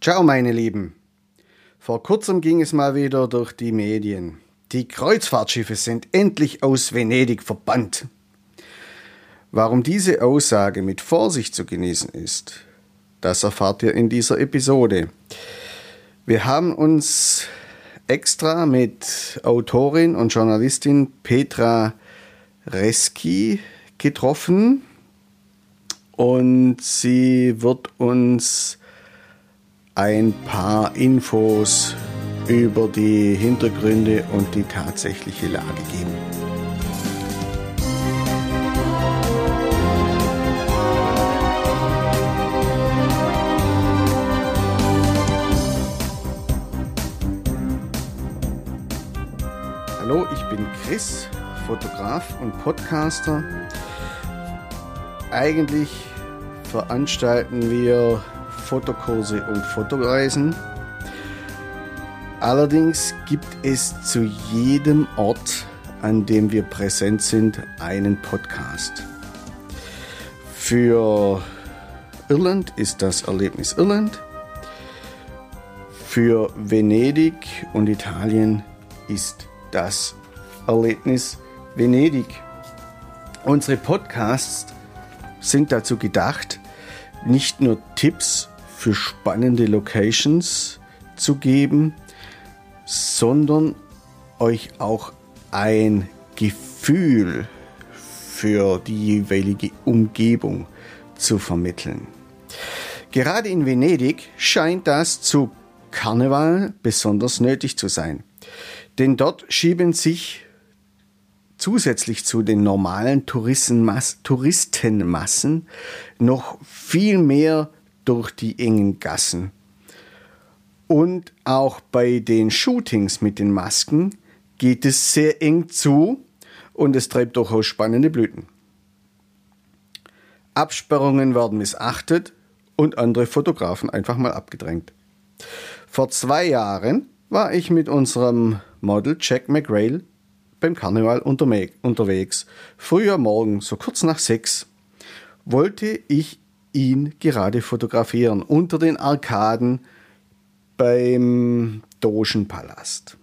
Ciao, meine Lieben. Vor kurzem ging es mal wieder durch die Medien. Die Kreuzfahrtschiffe sind endlich aus Venedig verbannt. Warum diese Aussage mit Vorsicht zu genießen ist, das erfahrt ihr in dieser Episode. Wir haben uns extra mit Autorin und Journalistin Petra Reski getroffen und sie wird uns ein paar Infos über die Hintergründe und die tatsächliche Lage geben. Hallo, ich bin Chris, Fotograf und Podcaster. Eigentlich veranstalten wir Fotokurse und Fotoreisen. Allerdings gibt es zu jedem Ort, an dem wir präsent sind, einen Podcast. Für Irland ist das Erlebnis Irland. Für Venedig und Italien ist das Erlebnis Venedig. Unsere Podcasts sind dazu gedacht, nicht nur Tipps für spannende Locations zu geben, sondern euch auch ein Gefühl für die jeweilige Umgebung zu vermitteln. Gerade in Venedig scheint das zu Karneval besonders nötig zu sein. Denn dort schieben sich zusätzlich zu den normalen Touristenmassen noch viel mehr durch die engen Gassen. Und auch bei den Shootings mit den Masken geht es sehr eng zu und es treibt durchaus spannende Blüten. Absperrungen werden missachtet und andere Fotografen einfach mal abgedrängt. Vor zwei Jahren war ich mit unserem Model Jack McRail beim Karneval unterwegs. Früher Morgen, so kurz nach sechs, wollte ich ihn gerade fotografieren unter den Arkaden beim Dogenpalast.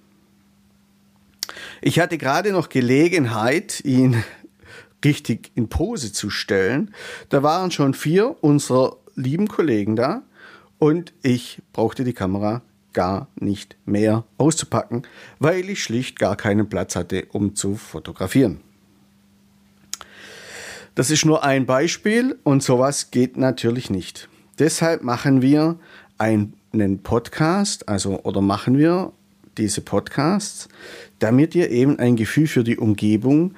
Ich hatte gerade noch Gelegenheit, ihn richtig in Pose zu stellen. Da waren schon vier unserer lieben Kollegen da und ich brauchte die Kamera gar nicht mehr auszupacken, weil ich schlicht gar keinen Platz hatte, um zu fotografieren. Das ist nur ein Beispiel und sowas geht natürlich nicht. Deshalb machen wir einen Podcast, also oder machen wir diese Podcasts, damit ihr eben ein Gefühl für die Umgebung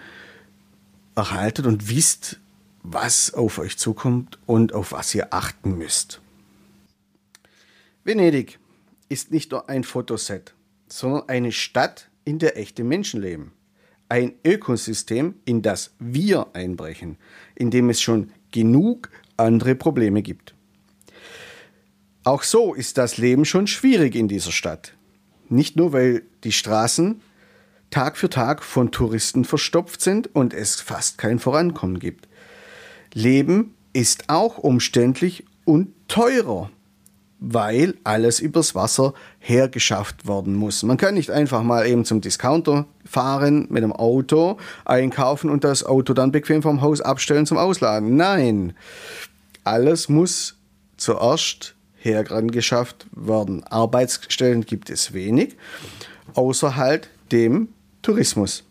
erhaltet und wisst, was auf euch zukommt und auf was ihr achten müsst. Venedig ist nicht nur ein Fotoset, sondern eine Stadt, in der echte Menschen leben. Ein Ökosystem, in das wir einbrechen, in dem es schon genug andere Probleme gibt. Auch so ist das Leben schon schwierig in dieser Stadt. Nicht nur, weil die Straßen Tag für Tag von Touristen verstopft sind und es fast kein Vorankommen gibt. Leben ist auch umständlich und teurer weil alles übers Wasser hergeschafft werden muss. Man kann nicht einfach mal eben zum Discounter fahren mit dem Auto, einkaufen und das Auto dann bequem vom Haus abstellen zum Ausladen. Nein, alles muss zuerst hergeschafft werden. Arbeitsstellen gibt es wenig, außer halt dem Tourismus.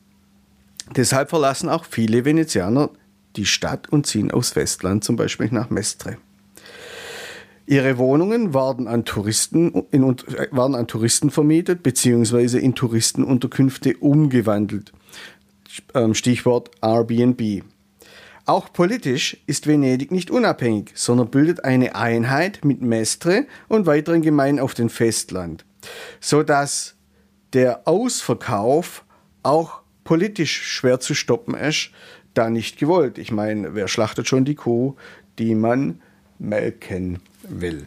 Deshalb verlassen auch viele Venezianer die Stadt und ziehen aufs Westland, zum Beispiel nach Mestre. Ihre Wohnungen waren an Touristen, in, waren an Touristen vermietet bzw. in Touristenunterkünfte umgewandelt. Ähm, Stichwort Airbnb. Auch politisch ist Venedig nicht unabhängig, sondern bildet eine Einheit mit Mestre und weiteren Gemeinden auf dem Festland, sodass der Ausverkauf auch politisch schwer zu stoppen ist, da nicht gewollt. Ich meine, wer schlachtet schon die Kuh, die man melken will.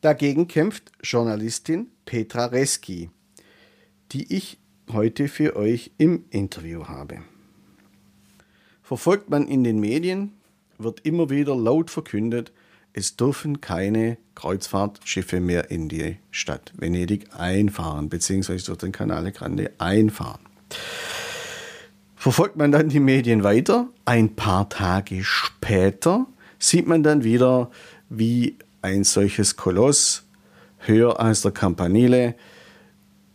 Dagegen kämpft Journalistin Petra Reski, die ich heute für euch im Interview habe. Verfolgt man in den Medien, wird immer wieder laut verkündet, es dürfen keine Kreuzfahrtschiffe mehr in die Stadt Venedig einfahren, beziehungsweise durch den Canale Grande einfahren. Verfolgt man dann die Medien weiter, ein paar Tage später sieht man dann wieder, wie ein solches Koloss höher als der Campanile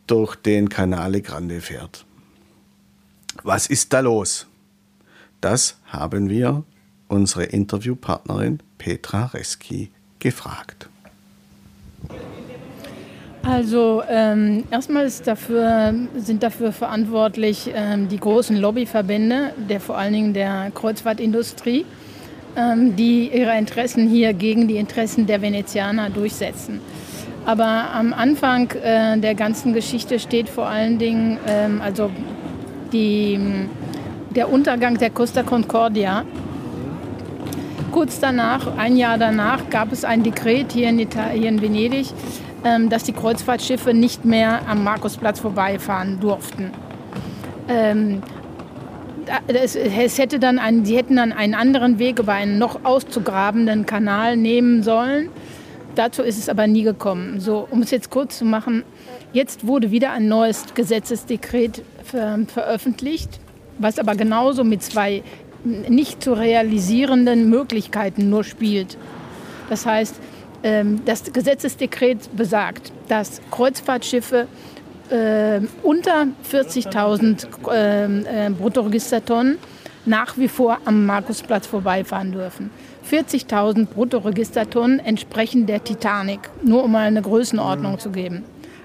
durch den Canale Grande fährt. Was ist da los? Das haben wir unsere Interviewpartnerin Petra Reski gefragt. Also ähm, erstmal dafür, sind dafür verantwortlich ähm, die großen Lobbyverbände, der vor allen Dingen der Kreuzfahrtindustrie, die ihre Interessen hier gegen die Interessen der Venezianer durchsetzen. Aber am Anfang äh, der ganzen Geschichte steht vor allen Dingen ähm, also die, der Untergang der Costa Concordia. Kurz danach, ein Jahr danach, gab es ein Dekret hier in, Italien, hier in Venedig, ähm, dass die Kreuzfahrtschiffe nicht mehr am Markusplatz vorbeifahren durften. Es, hätte dann einen, sie hätten dann einen anderen Weg über einen noch auszugrabenden Kanal nehmen sollen. Dazu ist es aber nie gekommen. So, um es jetzt kurz zu machen, jetzt wurde wieder ein neues Gesetzesdekret ver veröffentlicht, was aber genauso mit zwei nicht zu realisierenden Möglichkeiten nur spielt. Das heißt, ähm, das Gesetzesdekret besagt, dass Kreuzfahrtschiffe äh, unter 40.000 äh, äh, Bruttoregistertonnen nach wie vor am Markusplatz vorbeifahren dürfen. 40.000 Bruttoregistertonnen entsprechen der Titanic, nur um mal eine Größenordnung mhm. zu geben.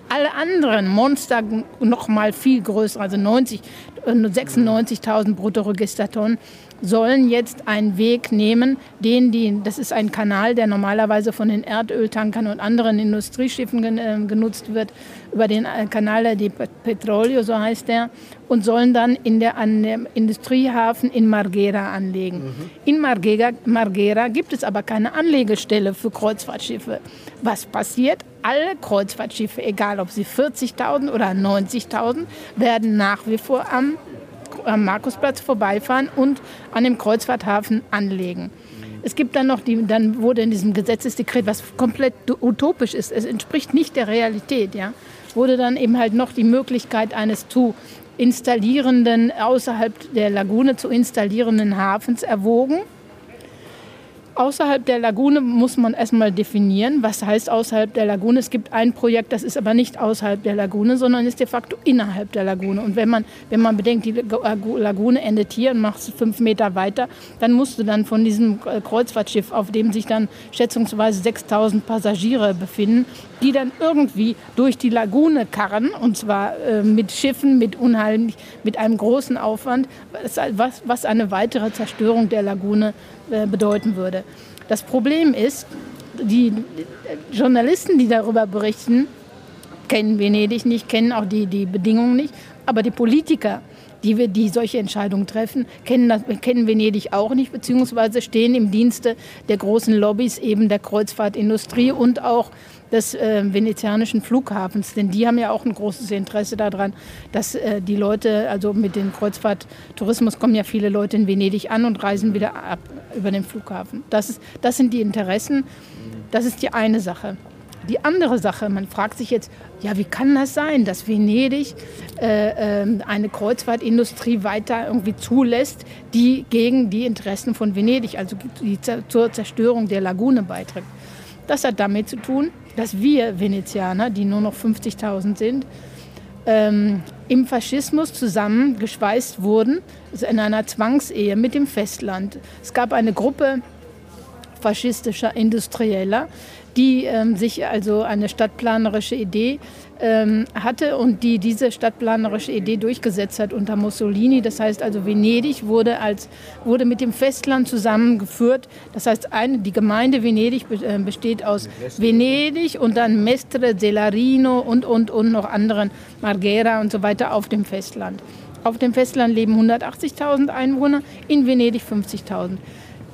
Alle anderen Monster noch mal viel größer, also 90, 96.000 äh, Bruttoregistertonnen, sollen jetzt einen Weg nehmen, den die, das ist ein Kanal, der normalerweise von den Erdöltankern und anderen Industrieschiffen äh, genutzt wird, über den äh, Kanal di Petrolio, so heißt der, und sollen dann in der, an dem Industriehafen in Marghera anlegen. Mhm. In Marghera, Marghera gibt es aber keine Anlegestelle für Kreuzfahrtschiffe. Was passiert? Alle Kreuzfahrtschiffe, egal ob sie 40.000 oder 90.000, werden nach wie vor am am Markusplatz vorbeifahren und an dem Kreuzfahrthafen anlegen. Es gibt dann noch die, dann wurde in diesem Gesetzesdekret, was komplett utopisch ist, es entspricht nicht der Realität, ja, wurde dann eben halt noch die Möglichkeit eines zu installierenden, außerhalb der Lagune zu installierenden Hafens erwogen. Außerhalb der Lagune muss man erstmal definieren, was heißt außerhalb der Lagune. Es gibt ein Projekt, das ist aber nicht außerhalb der Lagune, sondern ist de facto innerhalb der Lagune. Und wenn man, wenn man bedenkt, die Lagune endet hier und macht fünf Meter weiter, dann musst du dann von diesem Kreuzfahrtschiff, auf dem sich dann schätzungsweise 6000 Passagiere befinden, die dann irgendwie durch die Lagune karren, und zwar äh, mit Schiffen, mit unheimlich, mit einem großen Aufwand, was, was eine weitere Zerstörung der Lagune äh, bedeuten würde. Das Problem ist, die Journalisten, die darüber berichten, kennen Venedig nicht, kennen auch die, die Bedingungen nicht, aber die Politiker, die, die solche Entscheidungen treffen, kennen, das, kennen Venedig auch nicht, beziehungsweise stehen im Dienste der großen Lobbys eben der Kreuzfahrtindustrie und auch des äh, venezianischen Flughafens. Denn die haben ja auch ein großes Interesse daran, dass äh, die Leute, also mit dem Kreuzfahrttourismus kommen ja viele Leute in Venedig an und reisen wieder ab über den Flughafen. Das, ist, das sind die Interessen. Das ist die eine Sache. Die andere Sache, man fragt sich jetzt, ja, wie kann das sein, dass Venedig äh, äh, eine Kreuzfahrtindustrie weiter irgendwie zulässt, die gegen die Interessen von Venedig, also die, zur Zerstörung der Lagune beiträgt? Das hat damit zu tun, dass wir Venezianer, die nur noch 50.000 sind, ähm, im Faschismus zusammengeschweißt wurden, also in einer Zwangsehe mit dem Festland. Es gab eine Gruppe faschistischer Industrieller, die ähm, sich also eine stadtplanerische Idee ähm, hatte und die diese stadtplanerische Idee durchgesetzt hat unter Mussolini. Das heißt also, Venedig wurde, als, wurde mit dem Festland zusammengeführt. Das heißt, eine, die Gemeinde Venedig äh, besteht aus Venedig und dann Mestre, Celarino und, und, und noch anderen, Marghera und so weiter auf dem Festland. Auf dem Festland leben 180.000 Einwohner, in Venedig 50.000.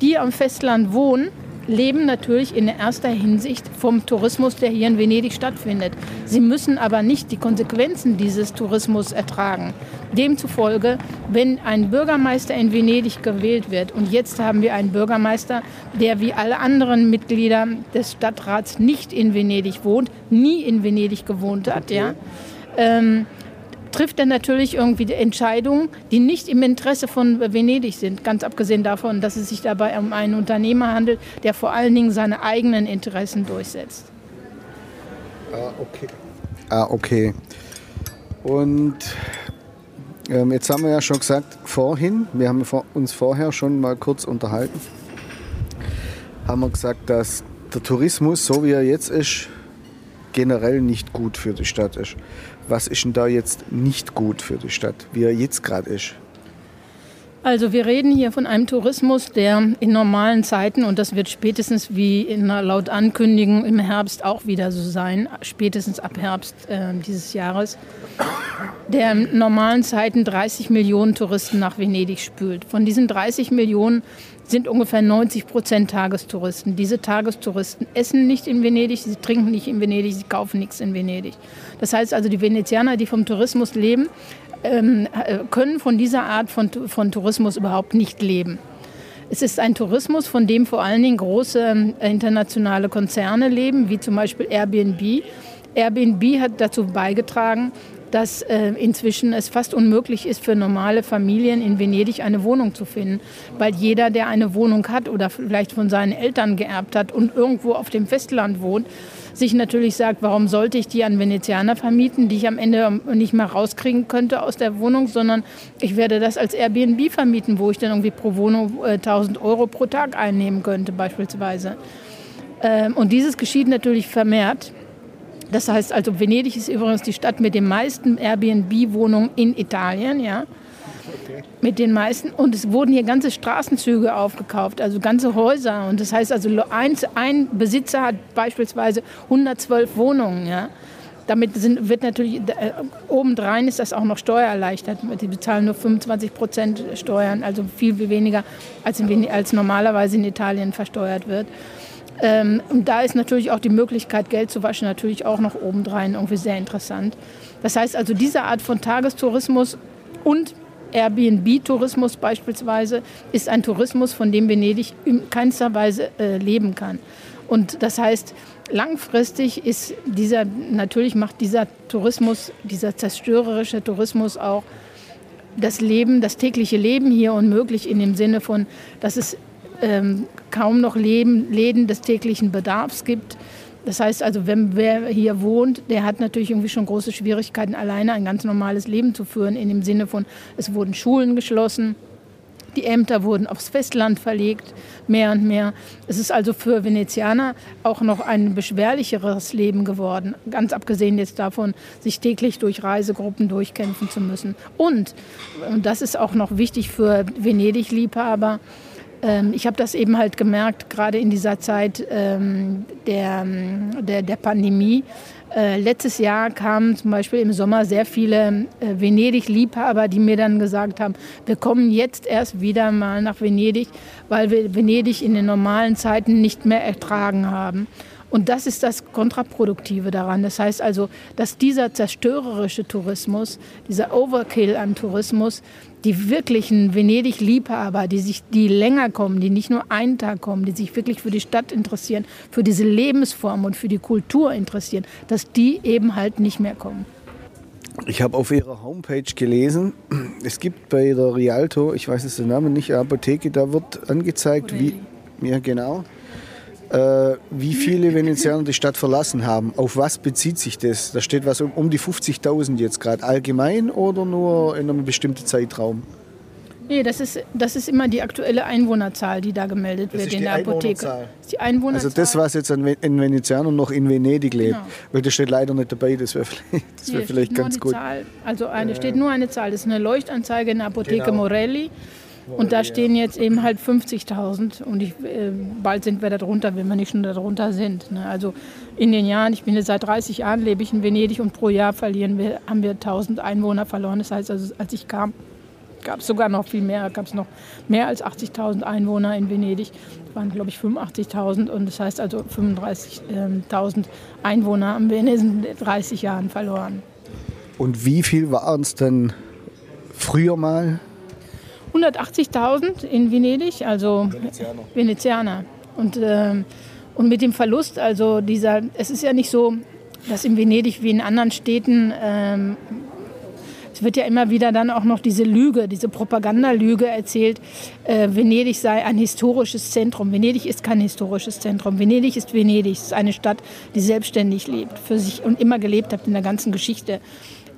Die am Festland wohnen, leben natürlich in erster Hinsicht vom Tourismus, der hier in Venedig stattfindet. Sie müssen aber nicht die Konsequenzen dieses Tourismus ertragen. Demzufolge, wenn ein Bürgermeister in Venedig gewählt wird, und jetzt haben wir einen Bürgermeister, der wie alle anderen Mitglieder des Stadtrats nicht in Venedig wohnt, nie in Venedig gewohnt hat, ja, ähm, trifft er natürlich irgendwie Entscheidungen, die nicht im Interesse von Venedig sind. Ganz abgesehen davon, dass es sich dabei um einen Unternehmer handelt, der vor allen Dingen seine eigenen Interessen durchsetzt. Ah, okay. Ah, okay. Und ähm, jetzt haben wir ja schon gesagt, vorhin, wir haben uns vorher schon mal kurz unterhalten, haben wir gesagt, dass der Tourismus, so wie er jetzt ist, generell nicht gut für die Stadt ist. Was ist denn da jetzt nicht gut für die Stadt, wie er jetzt gerade ist? Also wir reden hier von einem Tourismus, der in normalen Zeiten, und das wird spätestens wie in laut Ankündigung im Herbst auch wieder so sein, spätestens ab Herbst äh, dieses Jahres, der in normalen Zeiten 30 Millionen Touristen nach Venedig spült. Von diesen 30 Millionen sind ungefähr 90 Prozent Tagestouristen. Diese Tagestouristen essen nicht in Venedig, sie trinken nicht in Venedig, sie kaufen nichts in Venedig. Das heißt also, die Venezianer, die vom Tourismus leben, können von dieser Art von, von Tourismus überhaupt nicht leben. Es ist ein Tourismus, von dem vor allen Dingen große äh, internationale Konzerne leben, wie zum Beispiel Airbnb. Airbnb hat dazu beigetragen, dass äh, inzwischen es fast unmöglich ist für normale Familien in Venedig eine Wohnung zu finden, weil jeder, der eine Wohnung hat oder vielleicht von seinen Eltern geerbt hat und irgendwo auf dem Festland wohnt, sich natürlich sagt, warum sollte ich die an Venezianer vermieten, die ich am Ende nicht mal rauskriegen könnte aus der Wohnung, sondern ich werde das als Airbnb vermieten, wo ich dann irgendwie pro Wohnung äh, 1000 Euro pro Tag einnehmen könnte beispielsweise. Ähm, und dieses geschieht natürlich vermehrt. Das heißt also, Venedig ist übrigens die Stadt mit den meisten Airbnb-Wohnungen in Italien, ja. Mit den meisten. Und es wurden hier ganze Straßenzüge aufgekauft, also ganze Häuser. Und das heißt also, ein, ein Besitzer hat beispielsweise 112 Wohnungen, ja. Damit sind, wird natürlich, äh, obendrein ist das auch noch steuererleichtert. Die bezahlen nur 25 Prozent Steuern, also viel, viel weniger als, in, als normalerweise in Italien versteuert wird. Ähm, und da ist natürlich auch die Möglichkeit, Geld zu waschen, natürlich auch noch obendrein irgendwie sehr interessant. Das heißt also, diese Art von Tagestourismus und Airbnb-Tourismus beispielsweise ist ein Tourismus, von dem Venedig in keinster Weise äh, leben kann. Und das heißt, langfristig ist dieser, natürlich macht dieser Tourismus, dieser zerstörerische Tourismus auch das Leben, das tägliche Leben hier unmöglich in dem Sinne von, dass es ähm, kaum noch Leben, Läden des täglichen Bedarfs gibt. Das heißt also, wenn wer hier wohnt, der hat natürlich irgendwie schon große Schwierigkeiten, alleine ein ganz normales Leben zu führen, in dem Sinne von, es wurden Schulen geschlossen, die Ämter wurden aufs Festland verlegt, mehr und mehr. Es ist also für Venezianer auch noch ein beschwerlicheres Leben geworden, ganz abgesehen jetzt davon, sich täglich durch Reisegruppen durchkämpfen zu müssen. Und, und das ist auch noch wichtig für Venedig-Liebhaber, ich habe das eben halt gemerkt, gerade in dieser Zeit ähm, der, der, der Pandemie. Äh, letztes Jahr kamen zum Beispiel im Sommer sehr viele äh, Venedig-Liebhaber, die mir dann gesagt haben, wir kommen jetzt erst wieder mal nach Venedig, weil wir Venedig in den normalen Zeiten nicht mehr ertragen haben. Und das ist das Kontraproduktive daran. Das heißt also, dass dieser zerstörerische Tourismus, dieser Overkill an Tourismus, die wirklichen Venedig-Liebhaber, die sich, die länger kommen, die nicht nur einen Tag kommen, die sich wirklich für die Stadt interessieren, für diese Lebensform und für die Kultur interessieren, dass die eben halt nicht mehr kommen. Ich habe auf ihrer Homepage gelesen, es gibt bei der Rialto, ich weiß jetzt den Namen nicht, Apotheke, da wird angezeigt, wie, ja genau, äh, wie viele Venezianer die Stadt verlassen haben. Auf was bezieht sich das? Da steht was um, um die 50.000 jetzt gerade. Allgemein oder nur in einem bestimmten Zeitraum? Nee, das ist, das ist immer die aktuelle Einwohnerzahl, die da gemeldet das wird in der Apotheke. Das ist die Einwohnerzahl. Also das, was jetzt in Venezianern noch in Venedig lebt. Genau. Weil das steht leider nicht dabei, das wäre vielleicht, wär vielleicht ganz gut. Zahl, also eine, steht nur eine Zahl, das ist eine Leuchtanzeige in der Apotheke genau. Morelli. Und da stehen jetzt eben halt 50.000 und ich, äh, bald sind wir da drunter, wenn wir nicht schon da drunter sind. Ne? Also in den Jahren, ich bin jetzt seit 30 Jahren, lebe ich in Venedig und pro Jahr verlieren wir, haben wir 1000 Einwohner verloren. Das heißt also, als ich kam, gab es sogar noch viel mehr, gab es noch mehr als 80.000 Einwohner in Venedig, Es waren glaube ich 85.000 und das heißt also 35.000 Einwohner haben wir in diesen 30 Jahren verloren. Und wie viel waren es denn früher mal? 180.000 in Venedig, also Venezianer. Venezianer. Und, äh, und mit dem Verlust, also dieser, es ist ja nicht so, dass in Venedig wie in anderen Städten ähm, es wird ja immer wieder dann auch noch diese Lüge, diese Propagandalüge erzählt, äh, Venedig sei ein historisches Zentrum. Venedig ist kein historisches Zentrum. Venedig ist Venedig. Es ist eine Stadt, die selbstständig lebt, für sich und immer gelebt hat in der ganzen Geschichte.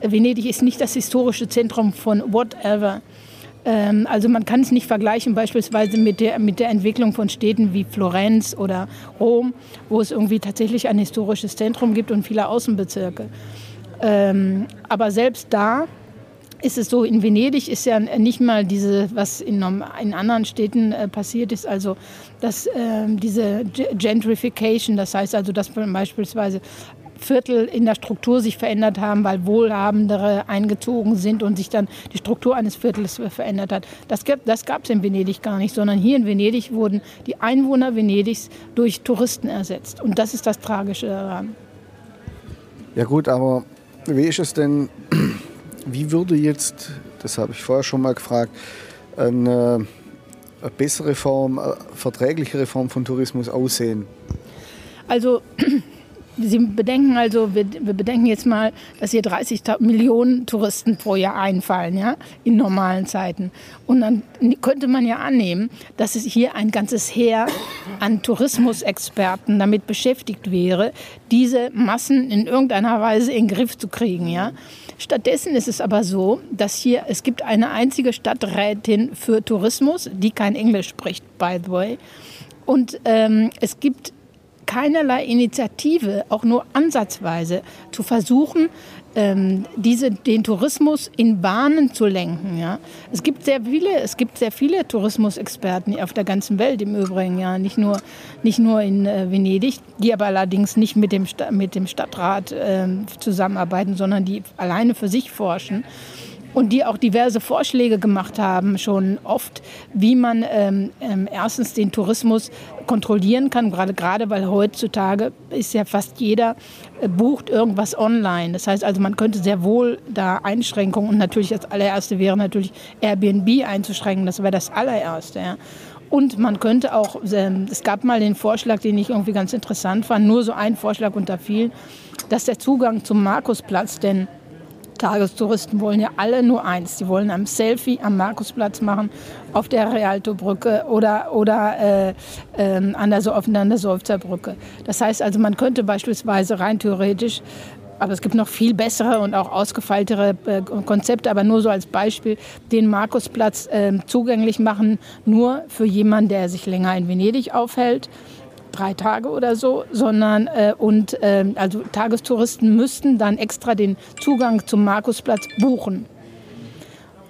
Venedig ist nicht das historische Zentrum von whatever. Ähm, also man kann es nicht vergleichen beispielsweise mit der, mit der Entwicklung von Städten wie Florenz oder Rom, wo es irgendwie tatsächlich ein historisches Zentrum gibt und viele Außenbezirke. Ähm, aber selbst da ist es so, in Venedig ist ja nicht mal diese, was in, in anderen Städten äh, passiert ist, also dass äh, diese Gentrification, das heißt also, dass beispielsweise Viertel in der Struktur sich verändert haben, weil Wohlhabendere eingezogen sind und sich dann die Struktur eines Viertels verändert hat. Das, das gab es in Venedig gar nicht, sondern hier in Venedig wurden die Einwohner Venedigs durch Touristen ersetzt. Und das ist das Tragische daran. Ja gut, aber wie ist es denn, wie würde jetzt, das habe ich vorher schon mal gefragt, eine, eine bessere Form, eine verträglichere Form von Tourismus aussehen? Also Sie bedenken also, wir, wir, bedenken jetzt mal, dass hier 30 Millionen Touristen pro Jahr einfallen, ja, in normalen Zeiten. Und dann könnte man ja annehmen, dass es hier ein ganzes Heer an Tourismusexperten damit beschäftigt wäre, diese Massen in irgendeiner Weise in den Griff zu kriegen, ja. Stattdessen ist es aber so, dass hier, es gibt eine einzige Stadträtin für Tourismus, die kein Englisch spricht, by the way. Und ähm, es gibt keinerlei Initiative, auch nur ansatzweise, zu versuchen, ähm, diese, den Tourismus in Bahnen zu lenken. Ja. Es gibt sehr viele, es gibt sehr viele Tourismusexperten auf der ganzen Welt im Übrigen, ja, nicht nur, nicht nur in äh, Venedig, die aber allerdings nicht mit dem, mit dem Stadtrat äh, zusammenarbeiten, sondern die alleine für sich forschen und die auch diverse Vorschläge gemacht haben, schon oft, wie man ähm, ähm, erstens den Tourismus kontrollieren kann, gerade gerade weil heutzutage ist ja fast jeder äh, bucht irgendwas online. Das heißt also, man könnte sehr wohl da Einschränkungen und natürlich das allererste wäre natürlich Airbnb einzuschränken. Das wäre das allererste. Ja. Und man könnte auch, ähm, es gab mal den Vorschlag, den ich irgendwie ganz interessant fand, nur so ein Vorschlag unter vielen, dass der Zugang zum Markusplatz, denn Tagestouristen wollen ja alle nur eins. Sie wollen ein Selfie am Markusplatz machen, auf der Rialto-Brücke oder, oder äh, äh, an der, auf der Seufzerbrücke. Das heißt also, man könnte beispielsweise rein theoretisch aber es gibt noch viel bessere und auch ausgefeiltere äh, Konzepte, aber nur so als Beispiel, den Markusplatz äh, zugänglich machen, nur für jemanden, der sich länger in Venedig aufhält drei Tage oder so, sondern äh, und äh, also Tagestouristen müssten dann extra den Zugang zum Markusplatz buchen.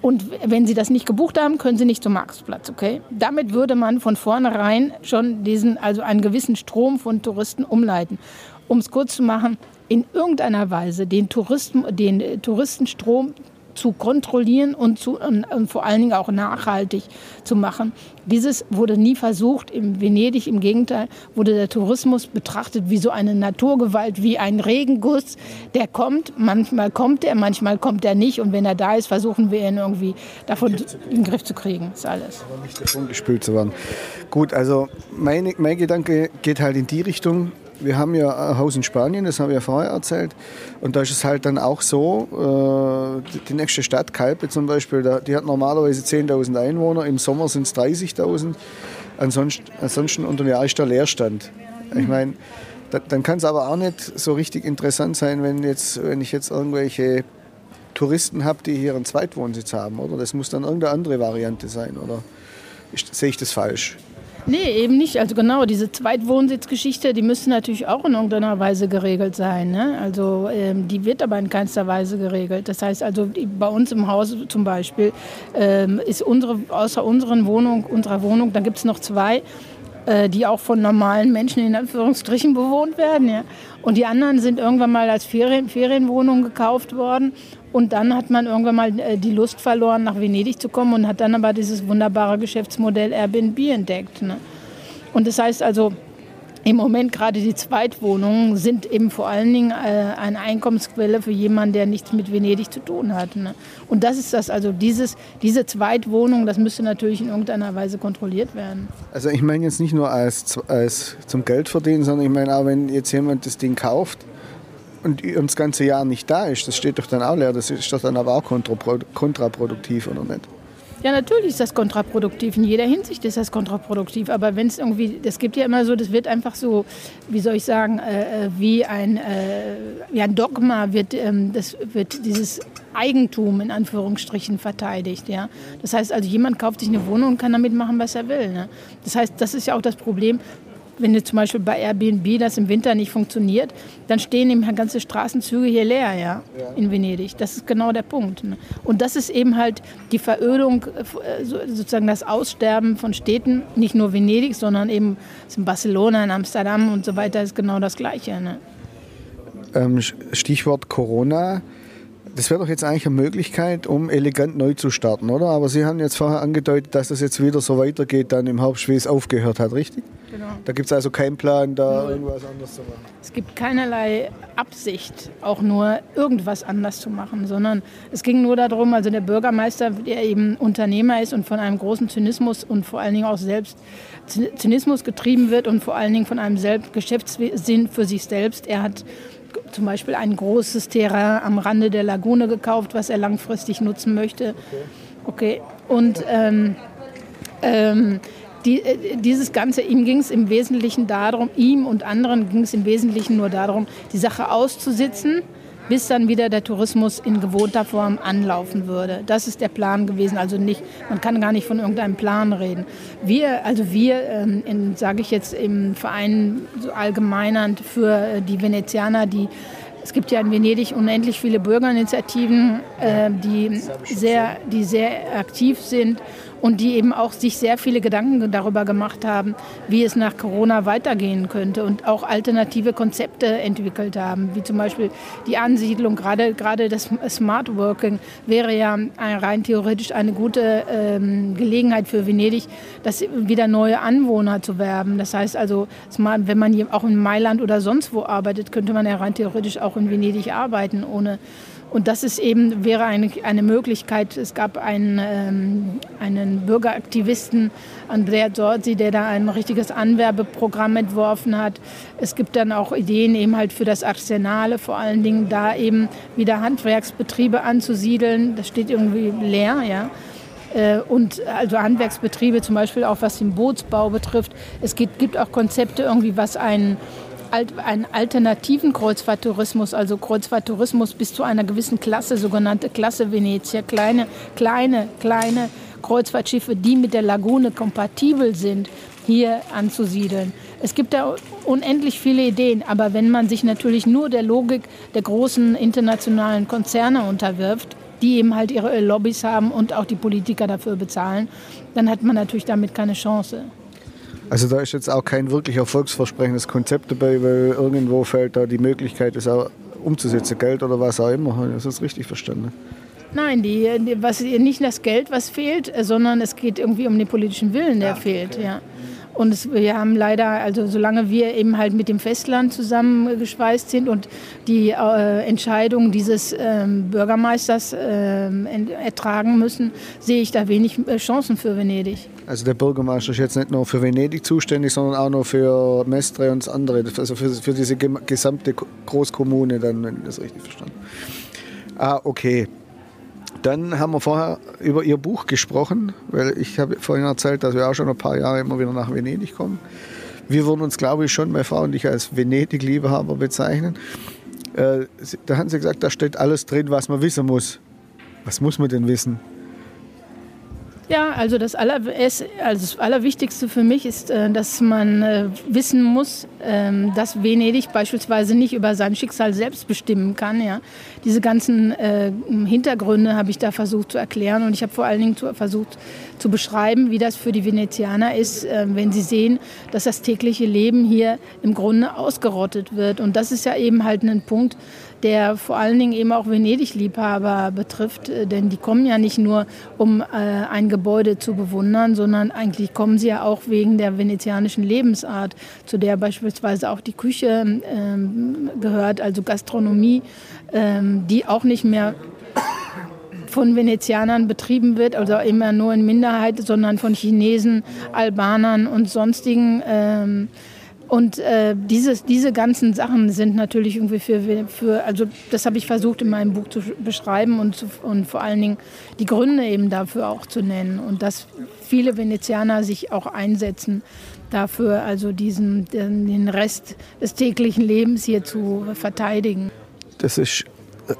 Und wenn sie das nicht gebucht haben, können sie nicht zum Markusplatz, okay? Damit würde man von vornherein schon diesen, also einen gewissen Strom von Touristen umleiten. Um es kurz zu machen, in irgendeiner Weise den, Touristen, den Touristenstrom zu kontrollieren und, zu, und, und, vor allen Dingen auch nachhaltig zu machen. Dieses wurde nie versucht in Venedig. Im Gegenteil wurde der Tourismus betrachtet wie so eine Naturgewalt, wie ein Regenguss, der kommt. Manchmal kommt er, manchmal kommt er nicht. Und wenn er da ist, versuchen wir ihn irgendwie davon in den Griff zu kriegen. Das ist alles. Aber nicht davon gespült zu werden. Gut, also meine, mein Gedanke geht halt in die Richtung, wir haben ja ein Haus in Spanien, das habe ich ja vorher erzählt. Und da ist es halt dann auch so, äh, die nächste Stadt, Kalpe zum Beispiel, die hat normalerweise 10.000 Einwohner, im Sommer sind es 30.000. Ansonsten, ansonsten unter dem Jahr ist der Leerstand. Ich meine, dann kann es aber auch nicht so richtig interessant sein, wenn, jetzt, wenn ich jetzt irgendwelche Touristen habe, die hier einen Zweitwohnsitz haben. Oder das muss dann irgendeine andere Variante sein. Oder sehe ich das falsch? Nee, eben nicht. Also genau, diese Zweitwohnsitzgeschichte, die müsste natürlich auch in irgendeiner Weise geregelt sein. Ne? Also ähm, die wird aber in keinster Weise geregelt. Das heißt also, bei uns im Haus zum Beispiel ähm, ist unsere, außer unseren Wohnung, unserer Wohnung, da gibt es noch zwei äh, die auch von normalen Menschen in Anführungsstrichen bewohnt werden. Ja. Und die anderen sind irgendwann mal als Ferien, Ferienwohnungen gekauft worden. Und dann hat man irgendwann mal äh, die Lust verloren, nach Venedig zu kommen und hat dann aber dieses wunderbare Geschäftsmodell Airbnb entdeckt. Ne. Und das heißt also, im Moment gerade die Zweitwohnungen sind eben vor allen Dingen äh, eine Einkommensquelle für jemanden, der nichts mit Venedig zu tun hat. Ne? Und das ist das, also dieses, diese Zweitwohnung, das müsste natürlich in irgendeiner Weise kontrolliert werden. Also ich meine jetzt nicht nur als, als zum Geld verdienen, sondern ich meine auch, wenn jetzt jemand das Ding kauft und das ganze Jahr nicht da ist, das steht doch dann auch leer, das ist doch dann aber auch kontraproduktiv, oder nicht? Ja, natürlich ist das kontraproduktiv. In jeder Hinsicht ist das kontraproduktiv. Aber wenn es irgendwie, das gibt ja immer so, das wird einfach so, wie soll ich sagen, äh, äh, wie, ein, äh, wie ein Dogma wird, ähm, das wird dieses Eigentum in Anführungsstrichen verteidigt. Ja? Das heißt also, jemand kauft sich eine Wohnung und kann damit machen, was er will. Ne? Das heißt, das ist ja auch das Problem wenn jetzt zum Beispiel bei Airbnb das im Winter nicht funktioniert, dann stehen eben ganze Straßenzüge hier leer, ja, in Venedig. Das ist genau der Punkt. Ne? Und das ist eben halt die Verödung, äh, sozusagen das Aussterben von Städten, nicht nur Venedig, sondern eben in Barcelona, in Amsterdam und so weiter ist genau das Gleiche. Ne? Ähm, Stichwort Corona. Das wäre doch jetzt eigentlich eine Möglichkeit, um elegant neu zu starten, oder? Aber Sie haben jetzt vorher angedeutet, dass es jetzt wieder so weitergeht, dann im Herbst, wie es aufgehört hat, richtig? Genau. Da gibt es also keinen Plan, da Null. irgendwas anders zu machen. Es gibt keinerlei Absicht, auch nur irgendwas anders zu machen, sondern es ging nur darum, also der Bürgermeister, der eben Unternehmer ist und von einem großen Zynismus und vor allen Dingen auch selbst Zynismus getrieben wird und vor allen Dingen von einem selbst Geschäftssinn für sich selbst. Er hat zum Beispiel ein großes Terrain am Rande der Lagune gekauft, was er langfristig nutzen möchte. Okay. Und ähm, ähm, die, äh, dieses Ganze, ihm ging es im Wesentlichen darum, ihm und anderen ging es im Wesentlichen nur darum, die Sache auszusitzen bis dann wieder der Tourismus in gewohnter Form anlaufen würde. Das ist der Plan gewesen. Also nicht, man kann gar nicht von irgendeinem Plan reden. Wir, also wir, ähm, sage ich jetzt im Verein so allgemeinernd für äh, die Venezianer, die es gibt ja in Venedig unendlich viele Bürgerinitiativen, äh, die, sehr, die sehr aktiv sind und die eben auch sich sehr viele Gedanken darüber gemacht haben, wie es nach Corona weitergehen könnte und auch alternative Konzepte entwickelt haben, wie zum Beispiel die Ansiedlung, gerade, gerade das Smart Working wäre ja rein theoretisch eine gute ähm, Gelegenheit für Venedig, das wieder neue Anwohner zu werben. Das heißt also, wenn man auch in Mailand oder sonst wo arbeitet, könnte man ja rein theoretisch auch in Venedig arbeiten, ohne und das ist eben, wäre eine, eine Möglichkeit. Es gab einen, ähm, einen Bürgeraktivisten, Andrea Zorzi, der da ein richtiges Anwerbeprogramm entworfen hat. Es gibt dann auch Ideen eben halt für das Arsenale, vor allen Dingen da eben wieder Handwerksbetriebe anzusiedeln. Das steht irgendwie leer, ja äh, und also Handwerksbetriebe, zum Beispiel auch was den Bootsbau betrifft. Es gibt, gibt auch Konzepte irgendwie, was einen einen alternativen Kreuzfahrttourismus, also Kreuzfahrttourismus bis zu einer gewissen Klasse, sogenannte Klasse Venezia, kleine, kleine, kleine Kreuzfahrtschiffe, die mit der Lagune kompatibel sind, hier anzusiedeln. Es gibt da unendlich viele Ideen, aber wenn man sich natürlich nur der Logik der großen internationalen Konzerne unterwirft, die eben halt ihre Lobbys haben und auch die Politiker dafür bezahlen, dann hat man natürlich damit keine Chance. Also da ist jetzt auch kein wirklich erfolgsversprechendes Konzept dabei, weil irgendwo fällt da die Möglichkeit, es auch umzusetzen, Geld oder was auch immer. Habe ich das richtig verstanden? Nein, die, was, nicht das Geld, was fehlt, sondern es geht irgendwie um den politischen Willen, der ja, fehlt. Okay. Ja. Und es, wir haben leider, also solange wir eben halt mit dem Festland zusammengeschweißt sind und die äh, Entscheidung dieses ähm, Bürgermeisters äh, ertragen müssen, sehe ich da wenig äh, Chancen für Venedig. Also der Bürgermeister ist jetzt nicht nur für Venedig zuständig, sondern auch noch für Mestre und das andere, also für, für diese gesamte Großkommune, dann, wenn ich das richtig verstanden Ah, okay. Dann haben wir vorher über Ihr Buch gesprochen, weil ich habe vorhin erzählt, dass wir auch schon ein paar Jahre immer wieder nach Venedig kommen. Wir würden uns, glaube ich, schon, meine Frau und ich, als Venedig-Liebhaber bezeichnen. Äh, da haben Sie gesagt, da steht alles drin, was man wissen muss. Was muss man denn wissen? Ja, also das, Aller, also das Allerwichtigste für mich ist, äh, dass man äh, wissen muss, ähm, dass Venedig beispielsweise nicht über sein Schicksal selbst bestimmen kann. Ja. Diese ganzen äh, Hintergründe habe ich da versucht zu erklären und ich habe vor allen Dingen versucht zu beschreiben, wie das für die Venezianer ist, wenn sie sehen, dass das tägliche Leben hier im Grunde ausgerottet wird. Und das ist ja eben halt ein Punkt, der vor allen Dingen eben auch Venedig-Liebhaber betrifft, äh, denn die kommen ja nicht nur, um äh, ein Gebäude zu bewundern, sondern eigentlich kommen sie ja auch wegen der venezianischen Lebensart, zu der beispielsweise auch die Küche ähm, gehört, also Gastronomie, ähm, die auch nicht mehr von Venezianern betrieben wird, also immer nur in Minderheit, sondern von Chinesen, Albanern und sonstigen. Ähm, und äh, dieses, diese ganzen Sachen sind natürlich irgendwie für, für also das habe ich versucht in meinem Buch zu beschreiben und, zu, und vor allen Dingen die Gründe eben dafür auch zu nennen. Und dass viele Venezianer sich auch einsetzen dafür, also diesen, den, den Rest des täglichen Lebens hier zu verteidigen. Das ist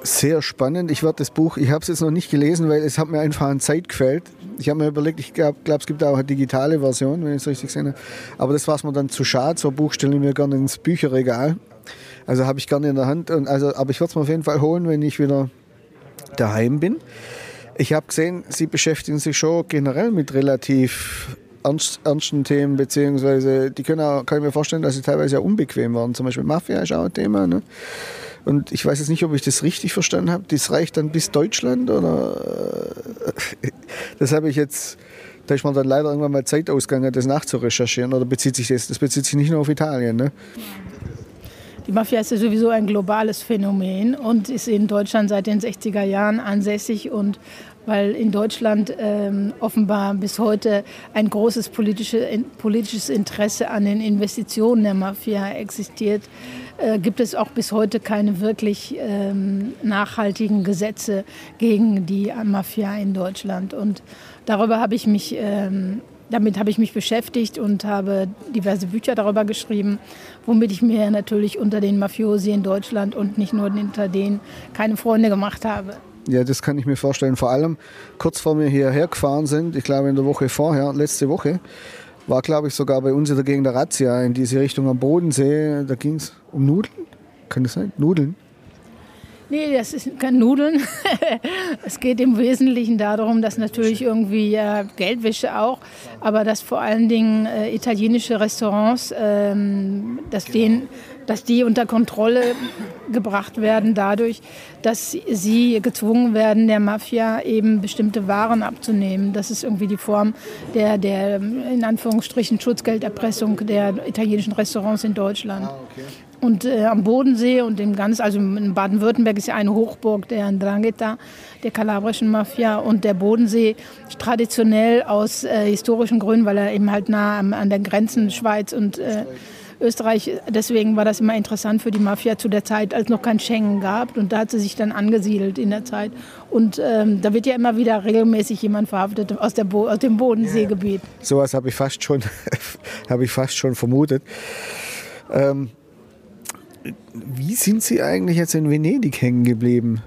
sehr spannend. Ich werde das Buch, ich habe es jetzt noch nicht gelesen, weil es hat mir einfach an Zeit gefällt. Ich habe mir überlegt, ich glaube, glaub, es gibt auch eine digitale Version, wenn ich es richtig gesehen habe. Aber das war es mir dann zu schade. So ein Buch stellen wir gerne ins Bücherregal. Also habe ich gerne in der Hand. Und also, aber ich werde es mir auf jeden Fall holen, wenn ich wieder daheim bin. Ich habe gesehen, Sie beschäftigen sich schon generell mit relativ ernst, ernsten Themen, beziehungsweise die können auch, kann ich mir vorstellen, dass sie teilweise auch unbequem waren. Zum Beispiel Mafia ist auch ein Thema. Ne? Und ich weiß jetzt nicht, ob ich das richtig verstanden habe. Das reicht dann bis Deutschland oder äh, das habe ich jetzt, da ist mir dann leider irgendwann mal Zeit ausgegangen, das nachzurecherchieren. Oder bezieht sich das? Das bezieht sich nicht nur auf Italien, ne? Die Mafia ist ja sowieso ein globales Phänomen und ist in Deutschland seit den 60er Jahren ansässig und weil in Deutschland ähm, offenbar bis heute ein großes politische, politisches Interesse an den Investitionen der Mafia existiert, äh, gibt es auch bis heute keine wirklich ähm, nachhaltigen Gesetze gegen die Mafia in Deutschland. Und darüber habe ich mich ähm, damit habe ich mich beschäftigt und habe diverse Bücher darüber geschrieben, womit ich mir natürlich unter den Mafiosi in Deutschland und nicht nur unter denen keine Freunde gemacht habe. Ja, das kann ich mir vorstellen. Vor allem kurz vor mir hierher gefahren sind, ich glaube in der Woche vorher, letzte Woche, war, glaube ich, sogar bei uns in der Gegend der Razzia in diese Richtung am Bodensee. Da ging es um Nudeln. Kann das sein? Nudeln? Nee, das ist kein Nudeln. es geht im Wesentlichen darum, dass natürlich irgendwie ja, Geldwäsche auch, aber dass vor allen Dingen äh, italienische Restaurants, ähm, dass denen dass die unter Kontrolle gebracht werden dadurch, dass sie gezwungen werden, der Mafia eben bestimmte Waren abzunehmen. Das ist irgendwie die Form der, der in Anführungsstrichen Schutzgelderpressung der italienischen Restaurants in Deutschland. Ah, okay. Und äh, am Bodensee und im ganz, also in Baden-Württemberg ist ja eine Hochburg der Ndrangheta, der kalabrischen Mafia und der Bodensee traditionell aus äh, historischen Gründen, weil er eben halt nah an, an den Grenzen Schweiz und äh, Österreich, deswegen war das immer interessant für die Mafia zu der Zeit, als noch kein Schengen gab. Und da hat sie sich dann angesiedelt in der Zeit. Und ähm, da wird ja immer wieder regelmäßig jemand verhaftet aus, Bo aus dem Bodenseegebiet. Ja, sowas habe ich, fast schon, ich fast schon vermutet. Ähm, wie sind Sie eigentlich jetzt in Venedig hängen geblieben?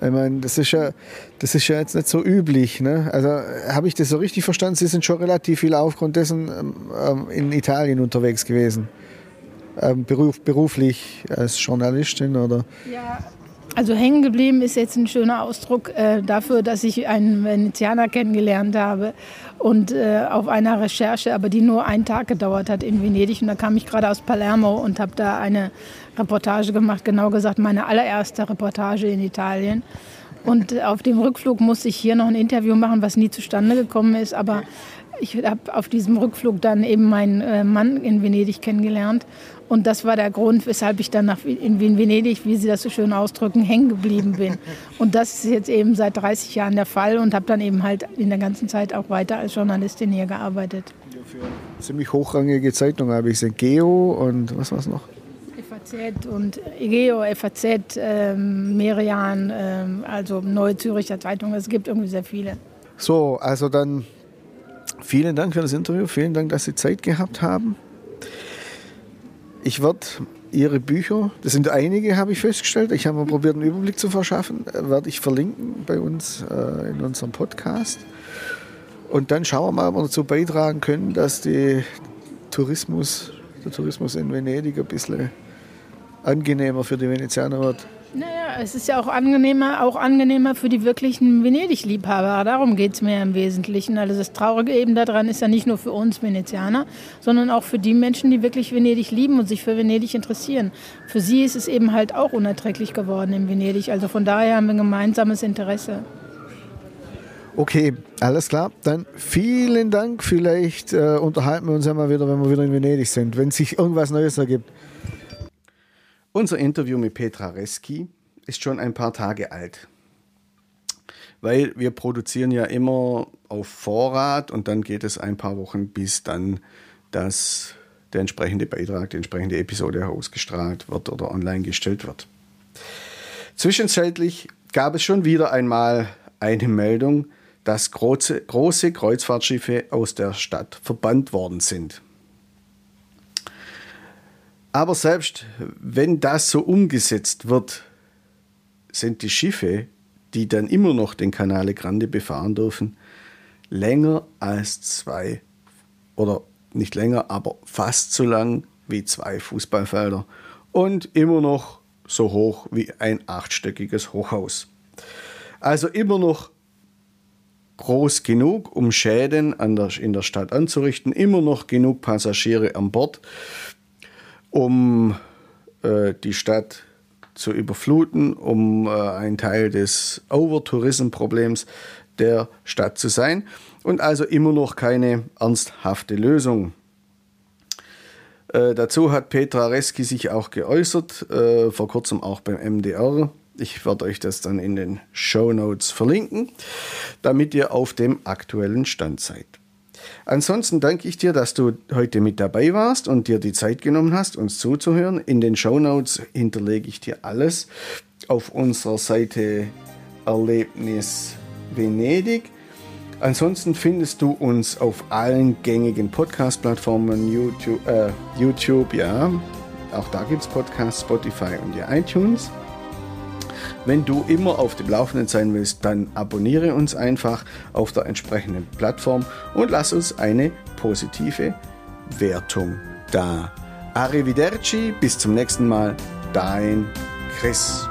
Ich meine, das ist ja, das ist ja jetzt nicht so üblich. Ne? Also habe ich das so richtig verstanden? Sie sind schon relativ viel aufgrund dessen ähm, in Italien unterwegs gewesen ähm, beruf, beruflich als Journalistin oder? Ja, also hängen geblieben ist jetzt ein schöner Ausdruck äh, dafür, dass ich einen Venezianer kennengelernt habe und äh, auf einer Recherche, aber die nur einen Tag gedauert hat in Venedig. Und da kam ich gerade aus Palermo und habe da eine Reportage gemacht, genau gesagt meine allererste Reportage in Italien. Und auf dem Rückflug musste ich hier noch ein Interview machen, was nie zustande gekommen ist. Aber ich habe auf diesem Rückflug dann eben meinen äh, Mann in Venedig kennengelernt. Und das war der Grund, weshalb ich dann nach, in Venedig, wie Sie das so schön ausdrücken, hängen geblieben bin. Und das ist jetzt eben seit 30 Jahren der Fall und habe dann eben halt in der ganzen Zeit auch weiter als Journalistin hier gearbeitet. Ja, für ziemlich hochrangige Zeitungen habe ich gesehen. Geo und was war es noch? FAZ und Geo, FAZ, ähm, Merian, ähm, also Neue Züricher Zeitung. Es gibt irgendwie sehr viele. So, also dann Vielen Dank für das Interview. Vielen Dank, dass Sie Zeit gehabt haben. Ich werde Ihre Bücher, das sind einige, habe ich festgestellt. Ich habe mal probiert, einen Überblick zu verschaffen. Werde ich verlinken bei uns äh, in unserem Podcast. Und dann schauen wir mal, ob wir dazu beitragen können, dass die Tourismus, der Tourismus in Venedig ein bisschen angenehmer für die Venezianer wird. Naja, es ist ja auch angenehmer, auch angenehmer für die wirklichen Venedig-Liebhaber. Darum geht es mir im Wesentlichen. Also das Traurige eben daran ist ja nicht nur für uns Venezianer, sondern auch für die Menschen, die wirklich Venedig lieben und sich für Venedig interessieren. Für sie ist es eben halt auch unerträglich geworden in Venedig. Also von daher haben wir ein gemeinsames Interesse. Okay, alles klar. Dann vielen Dank. Vielleicht äh, unterhalten wir uns ja mal wieder, wenn wir wieder in Venedig sind, wenn sich irgendwas Neues ergibt. Unser Interview mit Petra Reski ist schon ein paar Tage alt. Weil wir produzieren ja immer auf Vorrat und dann geht es ein paar Wochen, bis dann das, der entsprechende Beitrag, die entsprechende Episode ausgestrahlt wird oder online gestellt wird. Zwischenzeitlich gab es schon wieder einmal eine Meldung, dass große, große Kreuzfahrtschiffe aus der Stadt verbannt worden sind. Aber selbst wenn das so umgesetzt wird, sind die Schiffe, die dann immer noch den Canale Grande befahren dürfen, länger als zwei oder nicht länger, aber fast so lang wie zwei Fußballfelder und immer noch so hoch wie ein achtstöckiges Hochhaus. Also immer noch groß genug, um Schäden der, in der Stadt anzurichten, immer noch genug Passagiere an Bord, um äh, die Stadt zu überfluten, um äh, ein Teil des Overtourism-Problems der Stadt zu sein und also immer noch keine ernsthafte Lösung. Äh, dazu hat Petra Reski sich auch geäußert, äh, vor kurzem auch beim MDR. Ich werde euch das dann in den Show Notes verlinken, damit ihr auf dem aktuellen Stand seid. Ansonsten danke ich dir, dass du heute mit dabei warst und dir die Zeit genommen hast, uns zuzuhören. In den Show Notes hinterlege ich dir alles auf unserer Seite Erlebnis Venedig. Ansonsten findest du uns auf allen gängigen Podcast-Plattformen, YouTube, äh, YouTube, ja, auch da gibt es Podcasts, Spotify und ja, iTunes. Wenn du immer auf dem Laufenden sein willst, dann abonniere uns einfach auf der entsprechenden Plattform und lass uns eine positive Wertung da. Arrivederci, bis zum nächsten Mal, dein Chris.